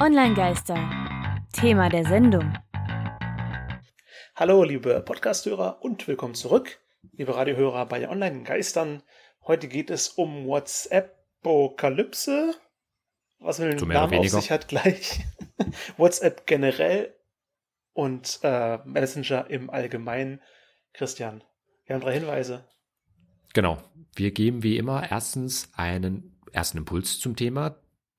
Online-Geister. Thema der Sendung. Hallo, liebe Podcasthörer und willkommen zurück, liebe Radiohörer bei Online-Geistern. Heute geht es um WhatsApp-Apokalypse. Was mit dem Namen auf sich hat gleich. WhatsApp generell und äh, Messenger im Allgemeinen. Christian, wir haben drei Hinweise. Genau. Wir geben wie immer erstens einen ersten Impuls zum Thema.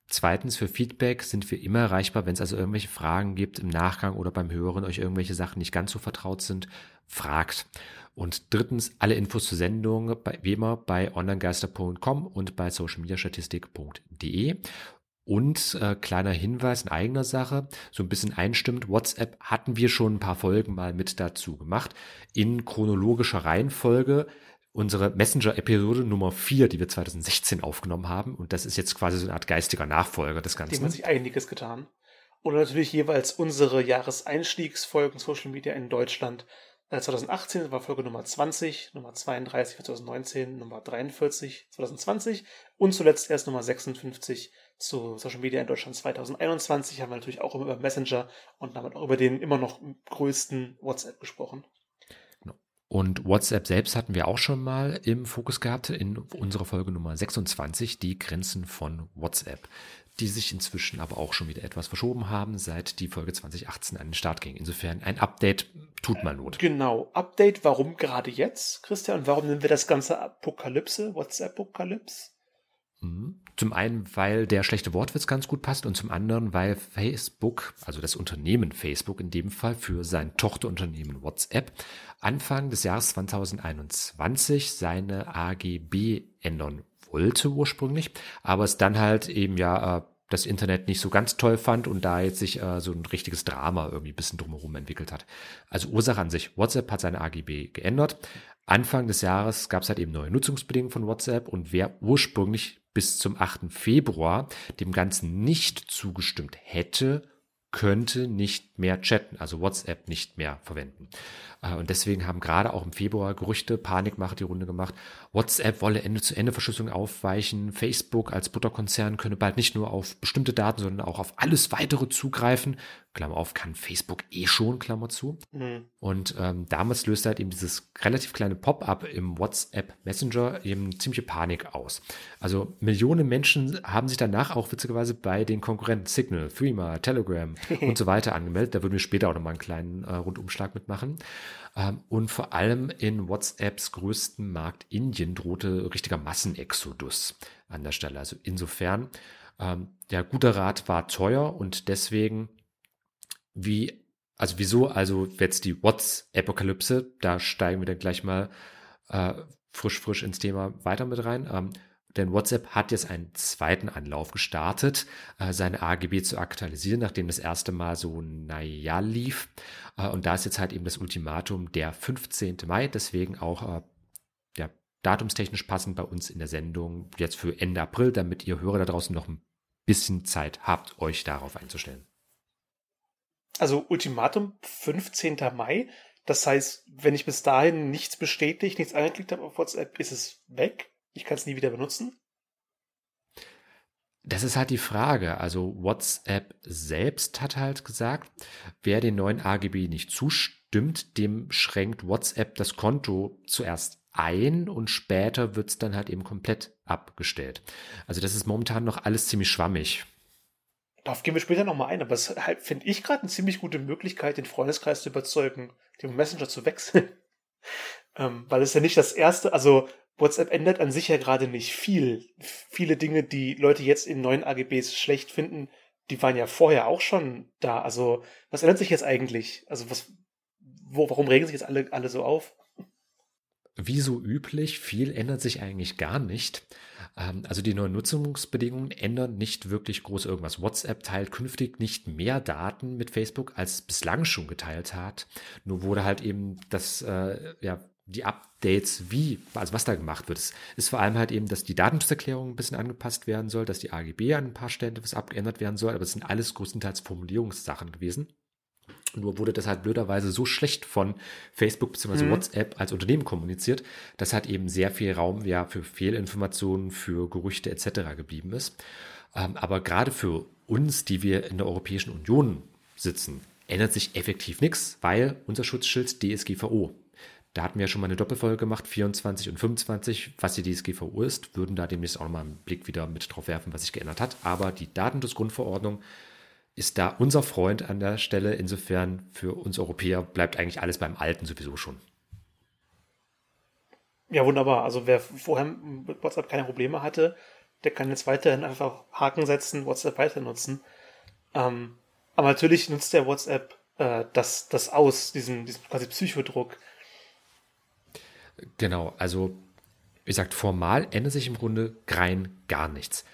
Zweitens, für Feedback sind wir immer erreichbar, wenn es also irgendwelche Fragen gibt im Nachgang oder beim Hören, euch irgendwelche Sachen nicht ganz so vertraut sind, fragt. Und drittens, alle Infos zur Sendung, bei, wie immer, bei onlinegeister.com und bei socialmediastatistik.de. Und äh, kleiner Hinweis in eigener Sache, so ein bisschen einstimmt, WhatsApp hatten wir schon ein paar Folgen mal mit dazu gemacht, in chronologischer Reihenfolge unsere Messenger-Episode Nummer 4, die wir 2016 aufgenommen haben. Und das ist jetzt quasi so eine Art geistiger Nachfolger des Ganzen. Dem hat sich einiges getan. Oder natürlich jeweils unsere Jahreseinstiegsfolgen Social Media in Deutschland. 2018 äh, war Folge Nummer 20, Nummer 32 für 2019, Nummer 43 2020 und zuletzt erst Nummer 56 zu Social Media in Deutschland 2021 haben wir natürlich auch über Messenger und damit auch über den immer noch größten WhatsApp gesprochen. Und WhatsApp selbst hatten wir auch schon mal im Fokus gehabt in unserer Folge Nummer 26, die Grenzen von WhatsApp, die sich inzwischen aber auch schon wieder etwas verschoben haben, seit die Folge 2018 an den Start ging. Insofern ein Update tut mal Not. Genau, Update, warum gerade jetzt, Christian? Warum nennen wir das Ganze Apokalypse, WhatsApp-Apokalypse? Zum einen, weil der schlechte Wortwitz ganz gut passt und zum anderen, weil Facebook, also das Unternehmen Facebook in dem Fall für sein Tochterunternehmen WhatsApp, Anfang des Jahres 2021 seine AGB ändern wollte ursprünglich, aber es dann halt eben ja äh, das Internet nicht so ganz toll fand und da jetzt sich äh, so ein richtiges Drama irgendwie ein bisschen drumherum entwickelt hat. Also Ursache an sich, WhatsApp hat seine AGB geändert. Anfang des Jahres gab es halt eben neue Nutzungsbedingungen von WhatsApp und wer ursprünglich bis zum 8. Februar dem Ganzen nicht zugestimmt hätte, könnte nicht mehr chatten, also WhatsApp nicht mehr verwenden. Äh, und deswegen haben gerade auch im Februar Gerüchte, Panikmache die Runde gemacht. WhatsApp wolle Ende-zu-Ende-Verschlüsselung aufweichen. Facebook als Butterkonzern könne bald nicht nur auf bestimmte Daten, sondern auch auf alles weitere zugreifen. Klammer auf, kann Facebook eh schon, Klammer zu. Mhm. Und ähm, damals löste halt eben dieses relativ kleine Pop-up im WhatsApp Messenger eben ziemliche Panik aus. Also Millionen Menschen haben sich danach auch witzigerweise bei den Konkurrenten Signal, Threema, Telegram und so weiter angemeldet. Da würden wir später auch nochmal einen kleinen äh, Rundumschlag mitmachen. Ähm, und vor allem in WhatsApps größten Markt Indien drohte richtiger Massenexodus an der Stelle. Also insofern, ähm, der gute Rat war teuer und deswegen wie, also wieso, also jetzt die WhatsApp-Apokalypse, da steigen wir dann gleich mal äh, frisch, frisch ins Thema weiter mit rein. Ähm, denn WhatsApp hat jetzt einen zweiten Anlauf gestartet, äh, seine AGB zu aktualisieren, nachdem das erste Mal so naja lief. Äh, und da ist jetzt halt eben das Ultimatum der 15. Mai, deswegen auch äh, ja, datumstechnisch passend bei uns in der Sendung jetzt für Ende April, damit ihr Hörer da draußen noch ein bisschen Zeit habt, euch darauf einzustellen. Also Ultimatum 15. Mai. Das heißt, wenn ich bis dahin nichts bestätigt, nichts angeklickt habe auf WhatsApp, ist es weg. Ich kann es nie wieder benutzen. Das ist halt die Frage. Also WhatsApp selbst hat halt gesagt, wer den neuen AGB nicht zustimmt, dem schränkt WhatsApp das Konto zuerst ein und später wird es dann halt eben komplett abgestellt. Also das ist momentan noch alles ziemlich schwammig. Darauf gehen wir später nochmal ein, aber es halt, finde ich gerade eine ziemlich gute Möglichkeit, den Freundeskreis zu überzeugen, den Messenger zu wechseln. ähm, weil es ja nicht das erste, also WhatsApp ändert an sich ja gerade nicht viel. Viele Dinge, die Leute jetzt in neuen AGBs schlecht finden, die waren ja vorher auch schon da. Also, was ändert sich jetzt eigentlich? Also, was, wo, warum regen sich jetzt alle, alle so auf? Wie so üblich, viel ändert sich eigentlich gar nicht. Ähm, also die neuen Nutzungsbedingungen ändern nicht wirklich groß irgendwas. WhatsApp teilt künftig nicht mehr Daten mit Facebook, als es bislang schon geteilt hat. Nur wurde halt eben das, äh, ja, die Updates, wie, also was da gemacht wird, ist vor allem halt eben, dass die Datenschutzerklärung ein bisschen angepasst werden soll, dass die AGB an ein paar Stellen etwas abgeändert werden soll, aber es sind alles größtenteils Formulierungssachen gewesen. Nur wurde das halt blöderweise so schlecht von Facebook bzw. Mhm. WhatsApp als Unternehmen kommuniziert, dass halt eben sehr viel Raum ja für Fehlinformationen, für Gerüchte etc. geblieben ist. Ähm, aber gerade für uns, die wir in der Europäischen Union sitzen, ändert sich effektiv nichts, weil unser Schutzschild DSGVO. Da hatten wir ja schon mal eine Doppelfolge gemacht, 24 und 25, was die DSGVO ist, würden da demnächst auch nochmal einen Blick wieder mit drauf werfen, was sich geändert hat. Aber die Datenschutzgrundverordnung ist da unser Freund an der Stelle. Insofern für uns Europäer bleibt eigentlich alles beim Alten sowieso schon. Ja, wunderbar. Also wer vorher mit WhatsApp keine Probleme hatte, der kann jetzt weiterhin einfach Haken setzen, WhatsApp weiter nutzen. Ähm, aber natürlich nutzt der WhatsApp äh, das, das aus, diesen, diesen quasi Psychodruck. Genau, also wie gesagt, formal ändert sich im Grunde rein gar nichts.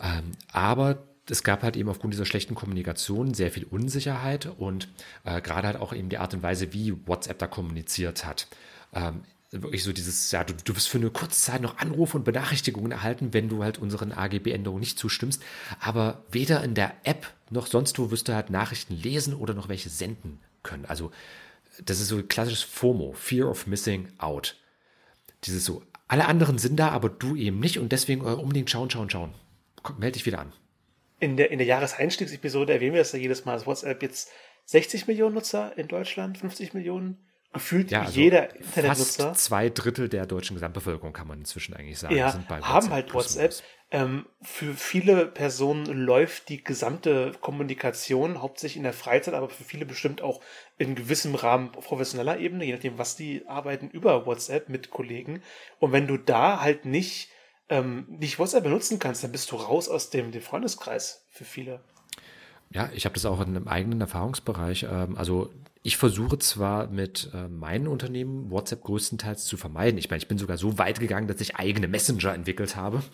Ähm, aber es gab halt eben aufgrund dieser schlechten Kommunikation sehr viel Unsicherheit und äh, gerade halt auch eben die Art und Weise, wie WhatsApp da kommuniziert hat. Ähm, wirklich so dieses, ja, du, du wirst für eine kurze Zeit noch Anrufe und Benachrichtigungen erhalten, wenn du halt unseren AGB-Änderungen nicht zustimmst. Aber weder in der App noch sonst wo wirst du halt Nachrichten lesen oder noch welche senden können. Also das ist so ein klassisches FOMO, Fear of Missing Out. Dieses so, alle anderen sind da, aber du eben nicht und deswegen äh, unbedingt schauen, schauen, schauen. Komm, melde dich wieder an. In der, in der Jahreseinstiegsepisode erwähnen wir das ja jedes Mal, dass WhatsApp jetzt 60 Millionen Nutzer in Deutschland, 50 Millionen gefühlt ja, also jeder Internetnutzer. Fast zwei Drittel der deutschen Gesamtbevölkerung kann man inzwischen eigentlich sagen. Ja, haben halt WhatsApp. Ähm, für viele Personen läuft die gesamte Kommunikation hauptsächlich in der Freizeit, aber für viele bestimmt auch in gewissem Rahmen professioneller Ebene, je nachdem, was die arbeiten über WhatsApp mit Kollegen. Und wenn du da halt nicht, ähm, nicht WhatsApp benutzen kannst, dann bist du raus aus dem, dem Freundeskreis für viele. Ja, ich habe das auch in einem eigenen Erfahrungsbereich. Ähm, also ich versuche zwar mit äh, meinen Unternehmen WhatsApp größtenteils zu vermeiden. Ich meine, ich bin sogar so weit gegangen, dass ich eigene Messenger entwickelt habe.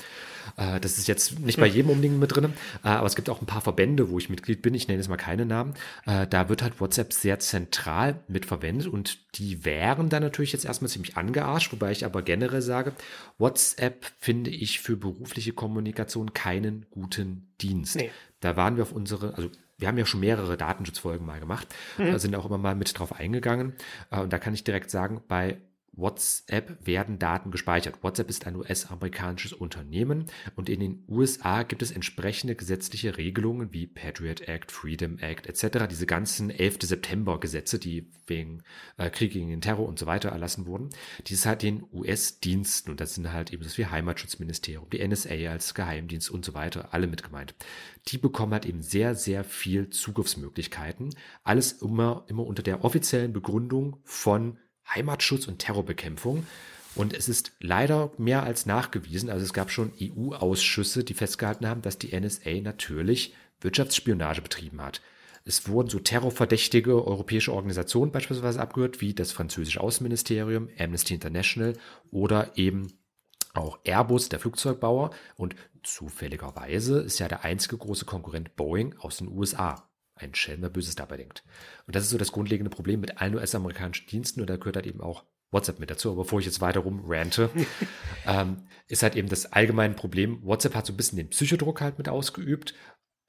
Äh, das ist jetzt nicht bei hm. jedem unbedingt mit drin, äh, aber es gibt auch ein paar Verbände, wo ich Mitglied bin. Ich nenne jetzt mal keine Namen. Äh, da wird halt WhatsApp sehr zentral mit verwendet und die wären dann natürlich jetzt erstmal ziemlich angearscht, wobei ich aber generell sage, WhatsApp finde ich für berufliche Kommunikation keinen guten Dienst. Nee. Da waren wir auf unsere, also wir haben ja schon mehrere Datenschutzfolgen mal gemacht, mhm. sind auch immer mal mit drauf eingegangen. Äh, und da kann ich direkt sagen, bei WhatsApp werden Daten gespeichert. WhatsApp ist ein US-amerikanisches Unternehmen und in den USA gibt es entsprechende gesetzliche Regelungen wie Patriot Act, Freedom Act etc. Diese ganzen 11. September-Gesetze, die wegen äh, Krieg gegen den Terror und so weiter erlassen wurden, die ist halt den US-Diensten und das sind halt eben das wie Heimatschutzministerium, die NSA als Geheimdienst und so weiter, alle mit gemeint. Die bekommen halt eben sehr, sehr viel Zugriffsmöglichkeiten. Alles immer, immer unter der offiziellen Begründung von Heimatschutz und Terrorbekämpfung. Und es ist leider mehr als nachgewiesen, also es gab schon EU-Ausschüsse, die festgehalten haben, dass die NSA natürlich Wirtschaftsspionage betrieben hat. Es wurden so terrorverdächtige europäische Organisationen beispielsweise abgehört, wie das französische Außenministerium, Amnesty International oder eben auch Airbus, der Flugzeugbauer. Und zufälligerweise ist ja der einzige große Konkurrent Boeing aus den USA ein Schelm, der Böses dabei denkt. Und das ist so das grundlegende Problem mit allen US-amerikanischen Diensten und da gehört halt eben auch WhatsApp mit dazu. Aber bevor ich jetzt weiter rumrante, ähm, ist halt eben das allgemeine Problem, WhatsApp hat so ein bisschen den Psychodruck halt mit ausgeübt,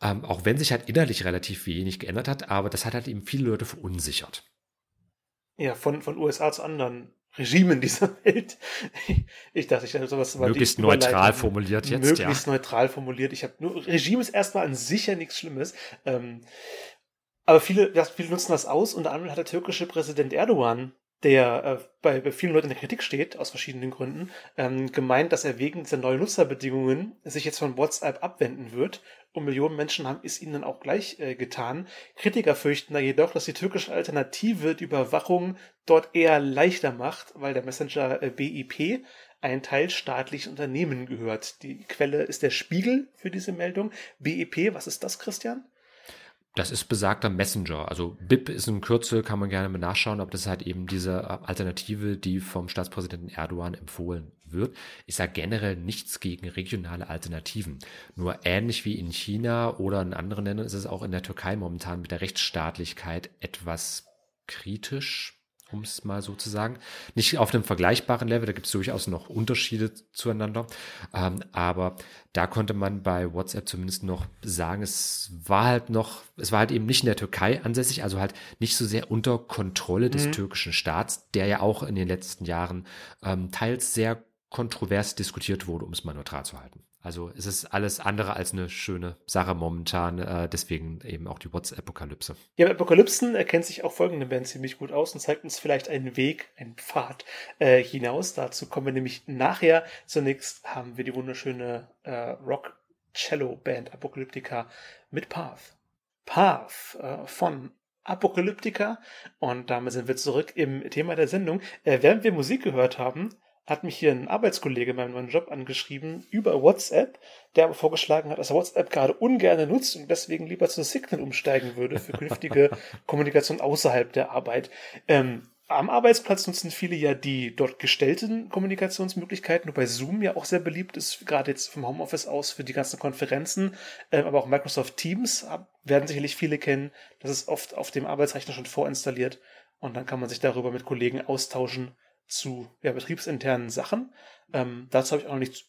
ähm, auch wenn sich halt innerlich relativ wenig geändert hat, aber das hat halt eben viele Leute verunsichert. Ja, von, von USA zu anderen Regimen dieser Welt. Ich dachte, ich hätte sowas Möglichst neutral formuliert jetzt, Möglichst ja. neutral formuliert. Ich habe nur, Regime ist erstmal an sich ja nichts Schlimmes. Ähm, aber viele, ja, viele nutzen das aus. Unter anderem hat der türkische Präsident Erdogan der äh, bei, bei vielen Leuten in der Kritik steht, aus verschiedenen Gründen, ähm, gemeint, dass er wegen dieser neuen Nutzerbedingungen sich jetzt von WhatsApp abwenden wird. Und Millionen Menschen haben es ihnen dann auch gleich äh, getan. Kritiker fürchten da jedoch, dass die türkische Alternative die Überwachung dort eher leichter macht, weil der Messenger äh, BIP ein teilstaatliches Unternehmen gehört. Die Quelle ist der Spiegel für diese Meldung. BIP, was ist das, Christian? Das ist besagter Messenger. Also BIP ist ein Kürzel, kann man gerne mal nachschauen, ob das halt eben diese Alternative, die vom Staatspräsidenten Erdogan empfohlen wird. Ich sage generell nichts gegen regionale Alternativen. Nur ähnlich wie in China oder in anderen Ländern ist es auch in der Türkei momentan mit der Rechtsstaatlichkeit etwas kritisch um es mal so zu sagen. Nicht auf einem vergleichbaren Level, da gibt es durchaus noch Unterschiede zueinander. Ähm, aber da konnte man bei WhatsApp zumindest noch sagen, es war halt noch, es war halt eben nicht in der Türkei ansässig, also halt nicht so sehr unter Kontrolle des mhm. türkischen Staats, der ja auch in den letzten Jahren ähm, teils sehr kontrovers diskutiert wurde, um es mal neutral zu halten. Also es ist alles andere als eine schöne Sache momentan, äh, deswegen eben auch die WhatsApp-Apokalypse. Ja, Apokalypsen erkennt sich auch folgende Band ziemlich gut aus und zeigt uns vielleicht einen Weg, einen Pfad äh, hinaus. Dazu kommen wir nämlich nachher. Zunächst haben wir die wunderschöne äh, Rock-Cello-Band Apokalyptica mit Path. Path äh, von Apokalyptica. Und damit sind wir zurück im Thema der Sendung. Äh, während wir Musik gehört haben, hat mich hier ein Arbeitskollege in meinem neuen Job angeschrieben über WhatsApp, der aber vorgeschlagen hat, dass er WhatsApp gerade ungern nutzt und deswegen lieber zu Signal umsteigen würde für künftige Kommunikation außerhalb der Arbeit. Ähm, am Arbeitsplatz nutzen viele ja die dort gestellten Kommunikationsmöglichkeiten, wobei Zoom ja auch sehr beliebt ist, gerade jetzt vom Homeoffice aus für die ganzen Konferenzen, ähm, aber auch Microsoft Teams werden sicherlich viele kennen. Das ist oft auf dem Arbeitsrechner schon vorinstalliert und dann kann man sich darüber mit Kollegen austauschen zu ja, betriebsinternen Sachen. Ähm, dazu habe ich auch noch nichts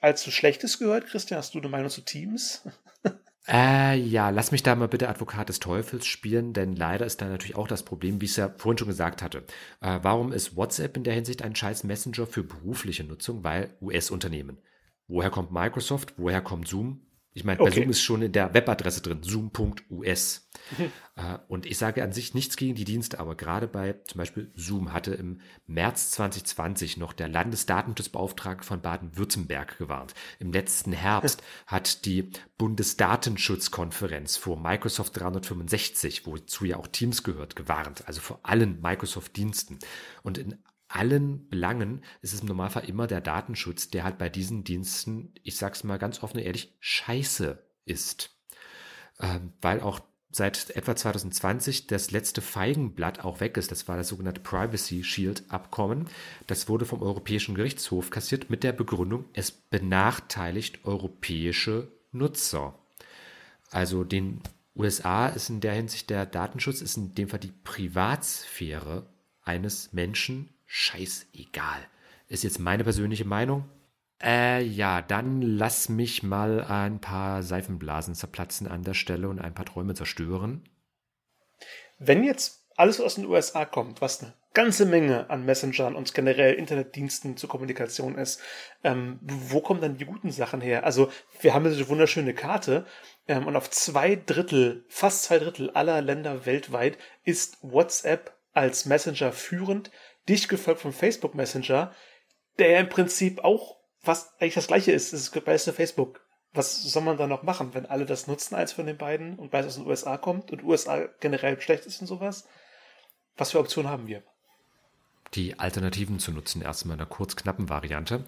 allzu Schlechtes gehört. Christian, hast du eine Meinung zu Teams? Äh, ja, lass mich da mal bitte Advokat des Teufels spielen, denn leider ist da natürlich auch das Problem, wie ich es ja vorhin schon gesagt hatte. Äh, warum ist WhatsApp in der Hinsicht ein scheiß Messenger für berufliche Nutzung? Weil US-Unternehmen. Woher kommt Microsoft? Woher kommt Zoom? Ich meine, okay. bei Zoom ist schon in der Webadresse drin, zoom.us. Mhm. Äh, und ich sage an sich nichts gegen die Dienste, aber gerade bei zum Beispiel Zoom hatte im März 2020 noch der Landesdatenschutzbeauftragte von Baden-Württemberg gewarnt. Im letzten Herbst hat die Bundesdatenschutzkonferenz vor Microsoft 365, wozu ja auch Teams gehört, gewarnt. Also vor allen Microsoft-Diensten. Und in allen Belangen ist es im Normalfall immer der Datenschutz, der halt bei diesen Diensten, ich sag's mal ganz offen und ehrlich, scheiße ist. Ähm, weil auch seit etwa 2020 das letzte Feigenblatt auch weg ist. Das war das sogenannte Privacy Shield Abkommen. Das wurde vom Europäischen Gerichtshof kassiert mit der Begründung, es benachteiligt europäische Nutzer. Also den USA ist in der Hinsicht der Datenschutz, ist in dem Fall die Privatsphäre eines Menschen scheißegal. Ist jetzt meine persönliche Meinung. Äh, ja, dann lass mich mal ein paar Seifenblasen zerplatzen an der Stelle und ein paar Träume zerstören. Wenn jetzt alles aus den USA kommt, was eine ganze Menge an Messengern und generell Internetdiensten zur Kommunikation ist, ähm, wo kommen dann die guten Sachen her? Also, wir haben diese wunderschöne Karte ähm, und auf zwei Drittel, fast zwei Drittel aller Länder weltweit ist WhatsApp als Messenger führend dicht gefolgt vom Facebook Messenger, der im Prinzip auch was eigentlich das gleiche ist. Das ist beides Facebook. Was soll man da noch machen, wenn alle das nutzen als von den beiden und beides aus den USA kommt und USA generell schlecht ist und sowas? Was für Optionen haben wir? Die Alternativen zu nutzen, erstmal in einer kurz knappen Variante.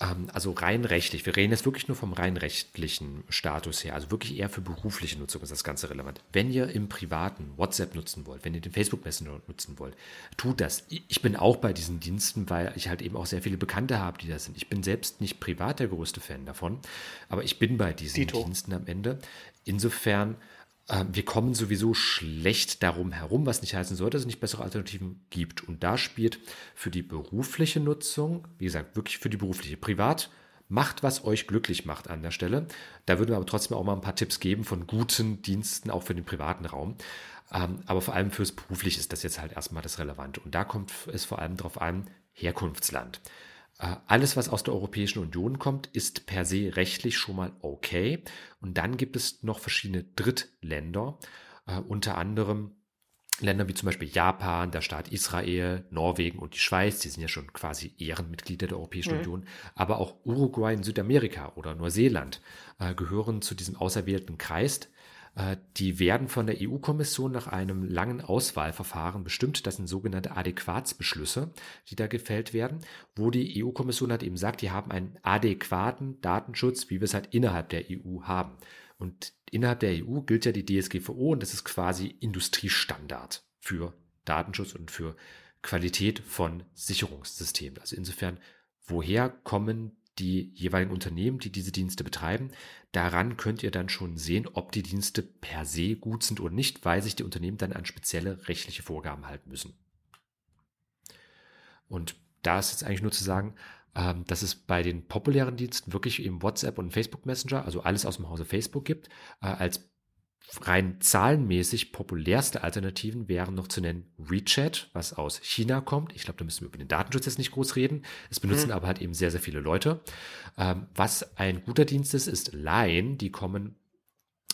Ähm, also rein rechtlich, wir reden jetzt wirklich nur vom rein rechtlichen Status her, also wirklich eher für berufliche Nutzung ist das Ganze relevant. Wenn ihr im Privaten WhatsApp nutzen wollt, wenn ihr den Facebook Messenger nutzen wollt, tut das. Ich bin auch bei diesen Diensten, weil ich halt eben auch sehr viele Bekannte habe, die da sind. Ich bin selbst nicht privat der größte Fan davon, aber ich bin bei diesen Dito. Diensten am Ende. Insofern wir kommen sowieso schlecht darum herum, was nicht heißen sollte, dass es nicht bessere Alternativen gibt. Und da spielt für die berufliche Nutzung, wie gesagt, wirklich für die berufliche, privat, macht, was euch glücklich macht an der Stelle. Da würden wir aber trotzdem auch mal ein paar Tipps geben von guten Diensten, auch für den privaten Raum. Ähm, aber vor allem fürs Berufliche ist das jetzt halt erstmal das Relevante. Und da kommt es vor allem darauf an, Herkunftsland. Äh, alles, was aus der Europäischen Union kommt, ist per se rechtlich schon mal okay. Und dann gibt es noch verschiedene Drittländer, äh, unter anderem Länder wie zum Beispiel Japan, der Staat Israel, Norwegen und die Schweiz, die sind ja schon quasi Ehrenmitglieder der Europäischen mhm. Union, aber auch Uruguay in Südamerika oder Neuseeland äh, gehören zu diesem auserwählten Kreis, die werden von der EU-Kommission nach einem langen Auswahlverfahren bestimmt. Das sind sogenannte Adäquatsbeschlüsse, die da gefällt werden, wo die EU-Kommission hat eben sagt, die haben einen adäquaten Datenschutz, wie wir es halt innerhalb der EU haben. Und innerhalb der EU gilt ja die DSGVO und das ist quasi Industriestandard für Datenschutz und für Qualität von Sicherungssystemen. Also insofern, woher kommen die jeweiligen Unternehmen, die diese Dienste betreiben. Daran könnt ihr dann schon sehen, ob die Dienste per se gut sind oder nicht, weil sich die Unternehmen dann an spezielle rechtliche Vorgaben halten müssen. Und da ist jetzt eigentlich nur zu sagen, ähm, dass es bei den populären Diensten wirklich eben WhatsApp und Facebook Messenger, also alles aus dem Hause Facebook gibt, äh, als rein zahlenmäßig populärste Alternativen wären noch zu nennen WeChat, was aus China kommt. Ich glaube, da müssen wir über den Datenschutz jetzt nicht groß reden. Es benutzen mhm. aber halt eben sehr, sehr viele Leute. Ähm, was ein guter Dienst ist, ist Line. Die kommen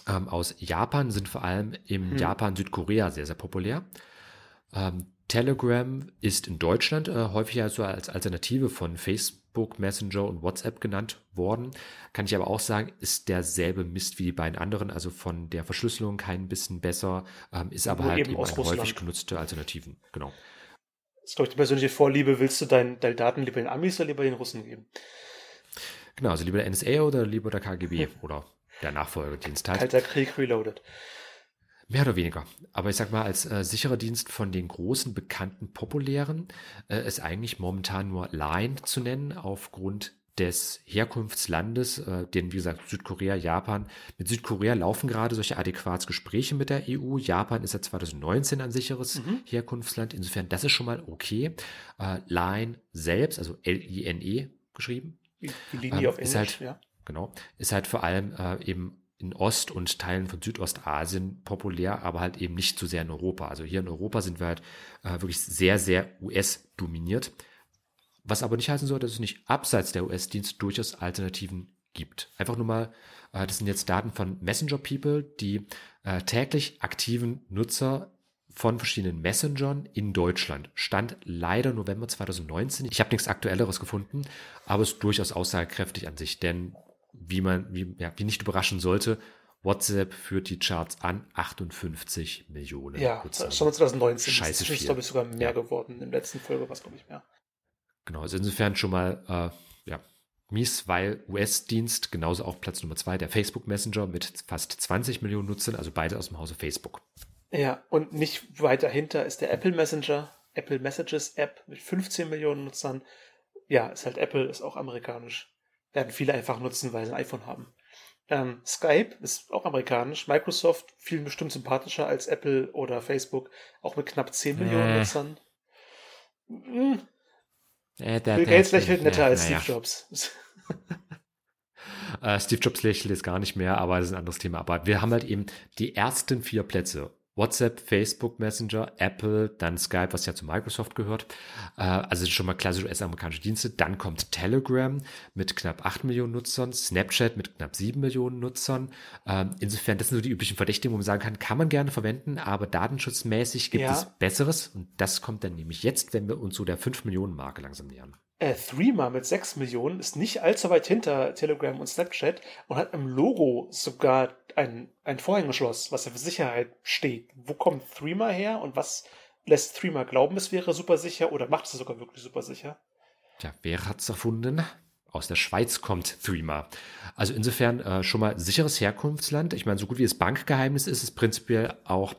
ähm, aus Japan, sind vor allem im mhm. Japan, Südkorea sehr, sehr populär. Ähm, Telegram ist in Deutschland äh, häufig also als Alternative von Facebook, Messenger und WhatsApp genannt worden. Kann ich aber auch sagen, ist derselbe Mist wie die beiden anderen, also von der Verschlüsselung kein bisschen besser, ähm, ist aber Nur halt eben, eben häufig genutzte Alternativen. Genau. Das ist, glaube ich, die persönliche Vorliebe. Willst du dein, deine Daten lieber den Amis oder lieber den Russen geben? Genau, also lieber der NSA oder lieber der KGB oder der Nachfolgedienst halt. Kalter Krieg reloaded. Mehr oder weniger. Aber ich sag mal, als äh, sicherer Dienst von den großen, bekannten, populären äh, ist eigentlich momentan nur Line zu nennen, aufgrund des Herkunftslandes, äh, denn wie gesagt Südkorea, Japan. Mit Südkorea laufen gerade solche Adäquatsgespräche mit der EU. Japan ist seit 2019 ein sicheres mhm. Herkunftsland. Insofern, das ist schon mal okay. Äh, Line selbst, also L-I-N-E geschrieben. Die, Linie ähm, auf Englisch, halt, ja. Genau, ist halt vor allem äh, eben in Ost- und Teilen von Südostasien populär, aber halt eben nicht so sehr in Europa. Also hier in Europa sind wir halt äh, wirklich sehr, sehr US-dominiert. Was aber nicht heißen soll, dass es nicht abseits der US-Dienst durchaus Alternativen gibt. Einfach nur mal, äh, das sind jetzt Daten von Messenger People, die äh, täglich aktiven Nutzer von verschiedenen Messengern in Deutschland. Stand leider November 2019. Ich habe nichts Aktuelleres gefunden, aber es ist durchaus aussagekräftig an sich, denn wie man, wie, ja, wie nicht überraschen sollte, WhatsApp führt die Charts an 58 Millionen. Ja, Nutzer. schon 2019. Scheiße ist, glaube ich, sogar mehr ja. geworden. In der letzten Folge war es, glaube ich, mehr. Genau, also insofern schon mal, äh, ja, mies, weil US-Dienst, genauso auch Platz Nummer zwei, der Facebook Messenger mit fast 20 Millionen Nutzern, also beide aus dem Hause Facebook. Ja, und nicht weit dahinter ist der Apple Messenger, Apple Messages App mit 15 Millionen Nutzern. Ja, ist halt Apple, ist auch amerikanisch werden viele einfach nutzen, weil sie ein iPhone haben. Ähm, Skype ist auch amerikanisch. Microsoft vielen bestimmt sympathischer als Apple oder Facebook, auch mit knapp 10 äh. Millionen Nutzern. Hm. Äh, der, Bill Gates lächelt netter ja, als Steve ja. Jobs. äh, Steve Jobs lächelt jetzt gar nicht mehr, aber das ist ein anderes Thema. Aber wir haben halt eben die ersten vier Plätze WhatsApp, Facebook Messenger, Apple, dann Skype, was ja zu Microsoft gehört. Äh, also schon mal klassische US-amerikanische Dienste. Dann kommt Telegram mit knapp 8 Millionen Nutzern, Snapchat mit knapp 7 Millionen Nutzern. Ähm, insofern, das sind so die üblichen Verdächtigen, wo man sagen kann, kann man gerne verwenden, aber datenschutzmäßig gibt ja. es Besseres. Und das kommt dann nämlich jetzt, wenn wir uns so der 5 Millionen Marke langsam nähern äh, Threema mit 6 Millionen ist nicht allzu weit hinter Telegram und Snapchat und hat im Logo sogar ein, ein Vorhängeschloss, was ja für Sicherheit steht. Wo kommt Threema her und was lässt Threema glauben, es wäre super sicher oder macht es sogar wirklich super sicher? Tja, wer hat es erfunden? Aus der Schweiz kommt Threema. Also insofern äh, schon mal sicheres Herkunftsland. Ich meine, so gut wie es Bankgeheimnis ist, ist prinzipiell auch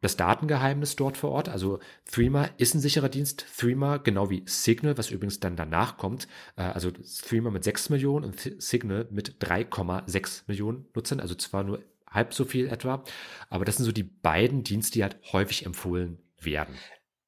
das Datengeheimnis dort vor Ort. Also Threema ist ein sicherer Dienst. Threema, genau wie Signal, was übrigens dann danach kommt. Äh, also Threema mit 6 Millionen und Signal mit 3,6 Millionen Nutzern. Also zwar nur halb so viel etwa. Aber das sind so die beiden Dienste, die halt häufig empfohlen werden.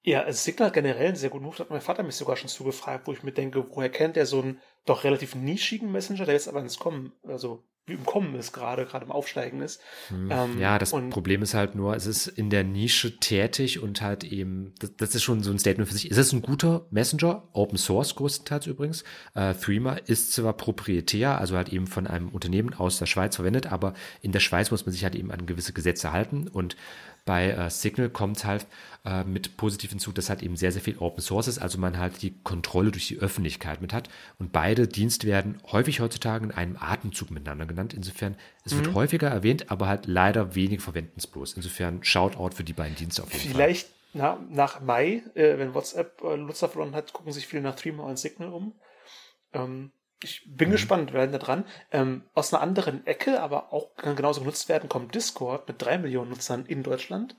Ja, also Signal generell einen sehr guten Move. Hat mein Vater mich sogar schon zugefragt, wo ich mir denke, woher kennt er so einen doch relativ nischigen Messenger, der jetzt aber ins Kommen, also im Kommen ist gerade, gerade im Aufsteigen ist. Hm. Ähm, ja, das Problem ist halt nur, es ist in der Nische tätig und halt eben, das, das, ist schon so ein Statement für sich. Es ist ein guter Messenger, Open Source größtenteils übrigens. Äh, Threema ist zwar proprietär, also halt eben von einem Unternehmen aus der Schweiz verwendet, aber in der Schweiz muss man sich halt eben an gewisse Gesetze halten und bei äh, Signal kommt halt äh, mit positiv hinzu, dass halt eben sehr, sehr viel Open Source ist, also man halt die Kontrolle durch die Öffentlichkeit mit hat. Und beide Dienste werden häufig heutzutage in einem Atemzug miteinander genannt. Insofern, es wird mhm. häufiger erwähnt, aber halt leider wenig verwenden es bloß. Insofern Shoutout für die beiden Dienste auf jeden Vielleicht Fall. Vielleicht nach Mai, äh, wenn WhatsApp äh, Nutzer verloren hat, gucken sich viele nach Threema und Signal um. Ähm, ich bin mhm. gespannt, wir werden da dran. Ähm, aus einer anderen Ecke, aber auch kann genauso genutzt werden, kommt Discord mit drei Millionen Nutzern in Deutschland.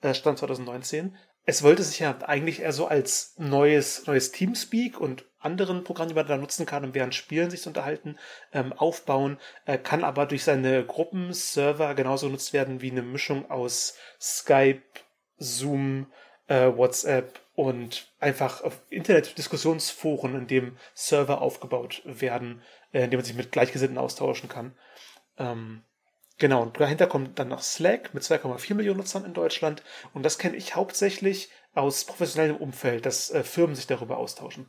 Äh, Stand 2019. Es wollte sich ja eigentlich eher so als neues, neues Teamspeak und anderen Programmen, die man da nutzen kann, um während Spielen sich zu unterhalten, ähm, aufbauen, äh, kann aber durch seine Gruppenserver genauso genutzt werden wie eine Mischung aus Skype, Zoom, äh, WhatsApp und einfach auf Internet-Diskussionsforen, in dem Server aufgebaut werden, äh, in dem man sich mit Gleichgesinnten austauschen kann. Ähm, Genau, und dahinter kommt dann noch Slack mit 2,4 Millionen Nutzern in Deutschland. Und das kenne ich hauptsächlich aus professionellem Umfeld, dass äh, Firmen sich darüber austauschen.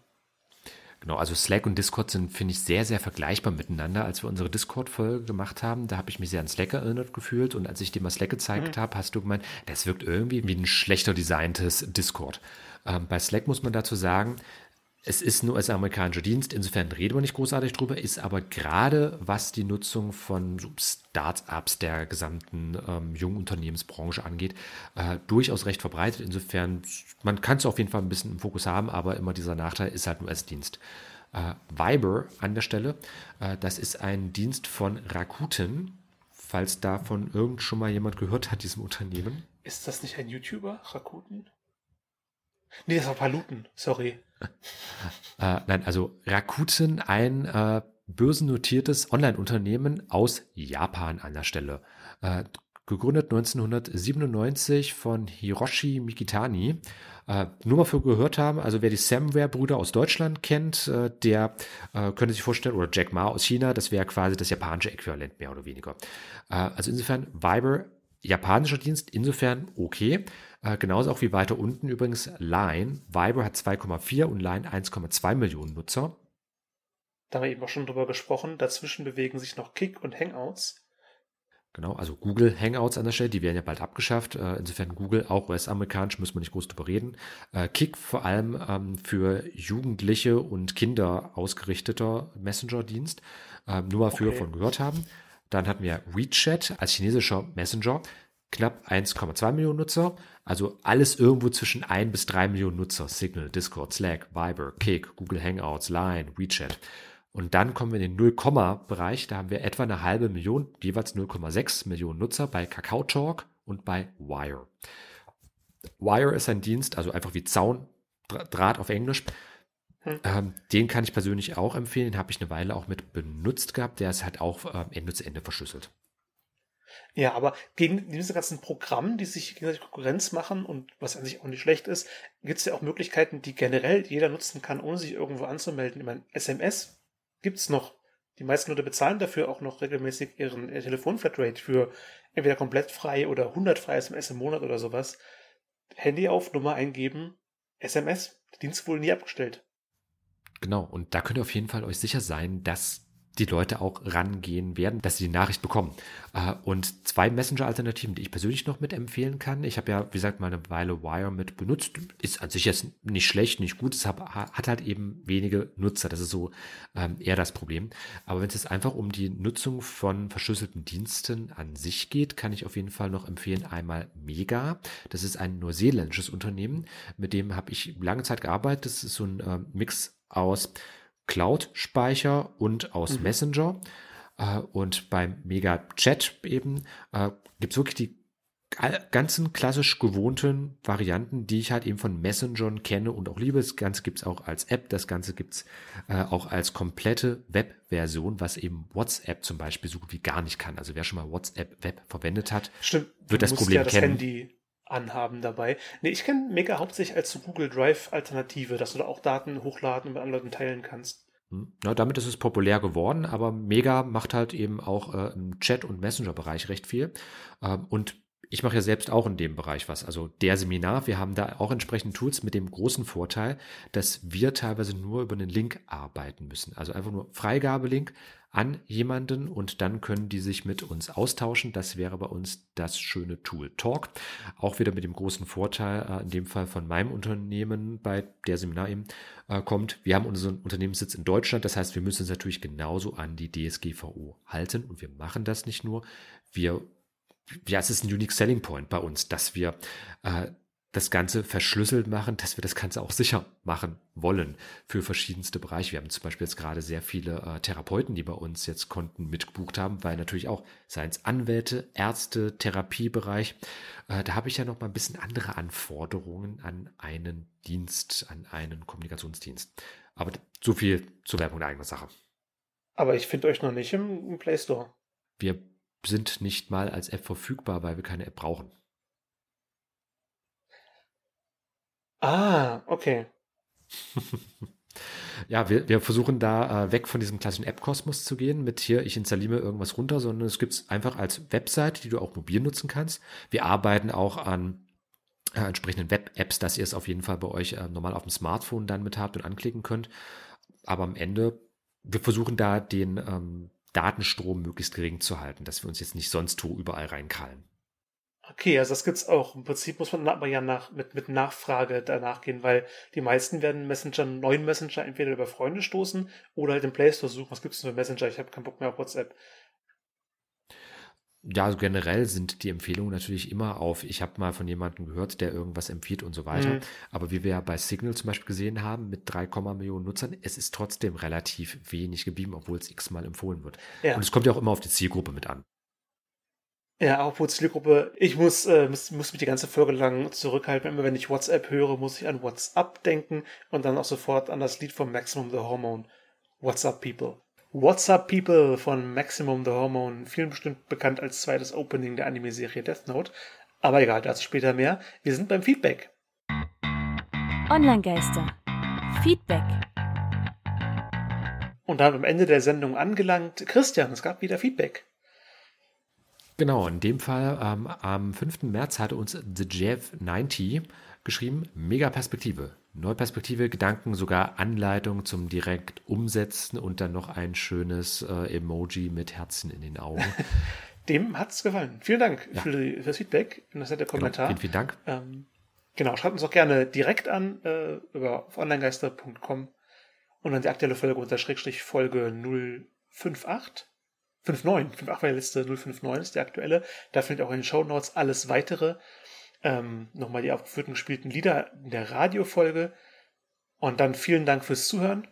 Genau, also Slack und Discord sind, finde ich, sehr, sehr vergleichbar miteinander. Als wir unsere Discord-Folge gemacht haben, da habe ich mich sehr an Slack erinnert gefühlt und als ich dir mal Slack gezeigt mhm. habe, hast du gemeint, das wirkt irgendwie wie ein schlechter designtes Discord. Ähm, bei Slack muss man dazu sagen, es ist nur als amerikanischer Dienst, insofern reden wir nicht großartig drüber, ist aber gerade was die Nutzung von Startups der gesamten ähm, jungen Unternehmensbranche angeht, äh, durchaus recht verbreitet. Insofern, man kann es auf jeden Fall ein bisschen im Fokus haben, aber immer dieser Nachteil ist halt nur als Dienst. Äh, Viber an der Stelle, äh, das ist ein Dienst von Rakuten, falls davon irgend schon mal jemand gehört hat, diesem Unternehmen. Ist das nicht ein YouTuber, Rakuten? Nee, das war Paluten, sorry. äh, nein, also Rakuten, ein äh, börsennotiertes Online-Unternehmen aus Japan an der Stelle. Äh, gegründet 1997 von Hiroshi Mikitani. Äh, nur mal für gehört haben, also wer die Samware-Brüder aus Deutschland kennt, äh, der äh, könnte sich vorstellen, oder Jack Ma aus China, das wäre quasi das japanische Äquivalent mehr oder weniger. Äh, also insofern Viber, japanischer Dienst, insofern okay. Äh, genauso auch wie weiter unten übrigens Line. Viber hat 2,4 und Line 1,2 Millionen Nutzer. Da haben wir eben auch schon drüber gesprochen. Dazwischen bewegen sich noch Kick und Hangouts. Genau, also Google Hangouts an der Stelle, die werden ja bald abgeschafft. Äh, insofern Google, auch US-amerikanisch, müssen wir nicht groß drüber reden. Äh, Kick vor allem ähm, für Jugendliche und Kinder ausgerichteter Messenger-Dienst. Ähm, nur mal für okay. von gehört haben. Dann hatten wir WeChat als chinesischer Messenger knapp 1,2 Millionen Nutzer. Also alles irgendwo zwischen 1 bis 3 Millionen Nutzer. Signal, Discord, Slack, Viber, Kick, Google Hangouts, Line, WeChat. Und dann kommen wir in den 0-Bereich. Da haben wir etwa eine halbe Million, jeweils 0,6 Millionen Nutzer bei Kakao Talk und bei Wire. Wire ist ein Dienst, also einfach wie Zaun, Draht auf Englisch. Hm. Ähm, den kann ich persönlich auch empfehlen. Den habe ich eine Weile auch mit benutzt gehabt. Der ist halt auch äh, Ende zu Ende verschlüsselt. Ja, aber gegen diese ganzen Programme, die sich gegenseitig Konkurrenz machen und was an sich auch nicht schlecht ist, gibt es ja auch Möglichkeiten, die generell jeder nutzen kann, ohne sich irgendwo anzumelden. Ich meine, SMS gibt es noch. Die meisten Leute bezahlen dafür auch noch regelmäßig ihren ihr Telefonflatrate für entweder komplett frei oder 100 freie SMS im Monat oder sowas. Handy auf, Nummer eingeben, SMS. Dienst wohl nie abgestellt. Genau, und da könnt ihr auf jeden Fall euch sicher sein, dass die Leute auch rangehen werden, dass sie die Nachricht bekommen. Äh, und zwei Messenger-Alternativen, die ich persönlich noch mitempfehlen kann. Ich habe ja, wie gesagt, mal eine Weile Wire mit benutzt. Ist an sich jetzt nicht schlecht, nicht gut. Es hat halt eben wenige Nutzer. Das ist so ähm, eher das Problem. Aber wenn es jetzt einfach um die Nutzung von verschlüsselten Diensten an sich geht, kann ich auf jeden Fall noch empfehlen, einmal Mega. Das ist ein neuseeländisches Unternehmen. Mit dem habe ich lange Zeit gearbeitet. Das ist so ein äh, Mix aus Cloud-Speicher und aus mhm. Messenger. Äh, und beim Mega Chat eben äh, gibt es wirklich die ganzen klassisch gewohnten Varianten, die ich halt eben von Messengern kenne und auch liebe. Das Ganze gibt es auch als App, das Ganze gibt es äh, auch als komplette Web-Version, was eben WhatsApp zum Beispiel so gut wie gar nicht kann. Also wer schon mal WhatsApp Web verwendet hat, Stimmt, wird das Problem ja das kennen. Handy anhaben dabei. Nee, ich kenne Mega hauptsächlich als Google Drive Alternative, dass du da auch Daten hochladen und mit anderen Leuten teilen kannst. Hm. Ja, damit ist es populär geworden, aber Mega macht halt eben auch äh, im Chat- und Messenger-Bereich recht viel. Ähm, und ich mache ja selbst auch in dem Bereich was. Also der Seminar, wir haben da auch entsprechend Tools mit dem großen Vorteil, dass wir teilweise nur über einen Link arbeiten müssen. Also einfach nur Freigabelink an jemanden und dann können die sich mit uns austauschen. Das wäre bei uns das schöne Tool Talk. Auch wieder mit dem großen Vorteil, äh, in dem Fall von meinem Unternehmen, bei der Seminar eben äh, kommt. Wir haben unseren Unternehmenssitz in Deutschland. Das heißt, wir müssen uns natürlich genauso an die DSGVO halten und wir machen das nicht nur. Wir ja, es ist ein Unique Selling Point bei uns, dass wir äh, das Ganze verschlüsselt machen, dass wir das Ganze auch sicher machen wollen für verschiedenste Bereiche. Wir haben zum Beispiel jetzt gerade sehr viele äh, Therapeuten, die bei uns jetzt Konten mitgebucht haben, weil natürlich auch, seien es Anwälte, Ärzte, Therapiebereich, äh, da habe ich ja noch mal ein bisschen andere Anforderungen an einen Dienst, an einen Kommunikationsdienst. Aber so viel zur Werbung der eigenen Sache. Aber ich finde euch noch nicht im, im Play Store. Wir sind nicht mal als App verfügbar, weil wir keine App brauchen. Ah, okay. Ja, wir, wir versuchen da äh, weg von diesem klassischen App-Kosmos zu gehen, mit hier, ich installiere mir irgendwas runter, sondern es gibt es einfach als Website, die du auch mobil nutzen kannst. Wir arbeiten auch an äh, entsprechenden Web-Apps, dass ihr es auf jeden Fall bei euch äh, normal auf dem Smartphone dann mit habt und anklicken könnt. Aber am Ende, wir versuchen da den ähm, Datenstrom möglichst gering zu halten, dass wir uns jetzt nicht sonst wo überall reinkrallen. Okay, also das gibt's auch. Im Prinzip muss man aber ja nach, mit, mit Nachfrage danach gehen, weil die meisten werden Messenger, neuen Messenger entweder über Freunde stoßen oder halt im Play Store suchen. Was gibt's denn für Messenger? Ich habe keinen Bock mehr auf WhatsApp. Ja, also generell sind die Empfehlungen natürlich immer auf, ich habe mal von jemandem gehört, der irgendwas empfiehlt und so weiter. Mhm. Aber wie wir ja bei Signal zum Beispiel gesehen haben, mit 3, Millionen Nutzern, es ist trotzdem relativ wenig geblieben, obwohl es x-mal empfohlen wird. Ja. Und es kommt ja auch immer auf die Zielgruppe mit an. Ja, auch Zielgruppe. Ich muss, äh, muss, muss mich die ganze Folge lang zurückhalten. Immer wenn ich WhatsApp höre, muss ich an WhatsApp denken und dann auch sofort an das Lied von Maximum the Hormone. What's up, people? What's Up People von Maximum the Hormone, vielen bestimmt bekannt als zweites Opening der Anime-Serie Death Note. Aber egal, dazu später mehr. Wir sind beim Feedback. Online-Geister. Feedback. Und dann am Ende der Sendung angelangt. Christian, es gab wieder Feedback. Genau, in dem Fall ähm, am 5. März hatte uns The Jeff 90 geschrieben, mega Perspektive. Neue Perspektive, Gedanken, sogar Anleitung zum direkt umsetzen und dann noch ein schönes äh, Emoji mit Herzen in den Augen. Dem hat es gefallen. Vielen Dank ja. für, für, das Feedback und das nette Kommentar. Genau, vielen, vielen Dank. Ähm, genau, schreibt uns auch gerne direkt an äh, über onlinegeister.com und dann die aktuelle Folge unter Schrägstrich Folge 058. 59, 58 war die letzte, 059 ist die aktuelle. Da findet ihr auch in den Show Notes alles weitere ähm, nochmal die aufgeführten gespielten Lieder in der Radiofolge. Und dann vielen Dank fürs Zuhören.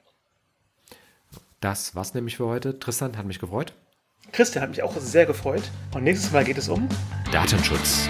Das war's nämlich für heute. Tristan hat mich gefreut. Christian hat mich auch sehr gefreut. Und nächstes Mal geht es um Datenschutz.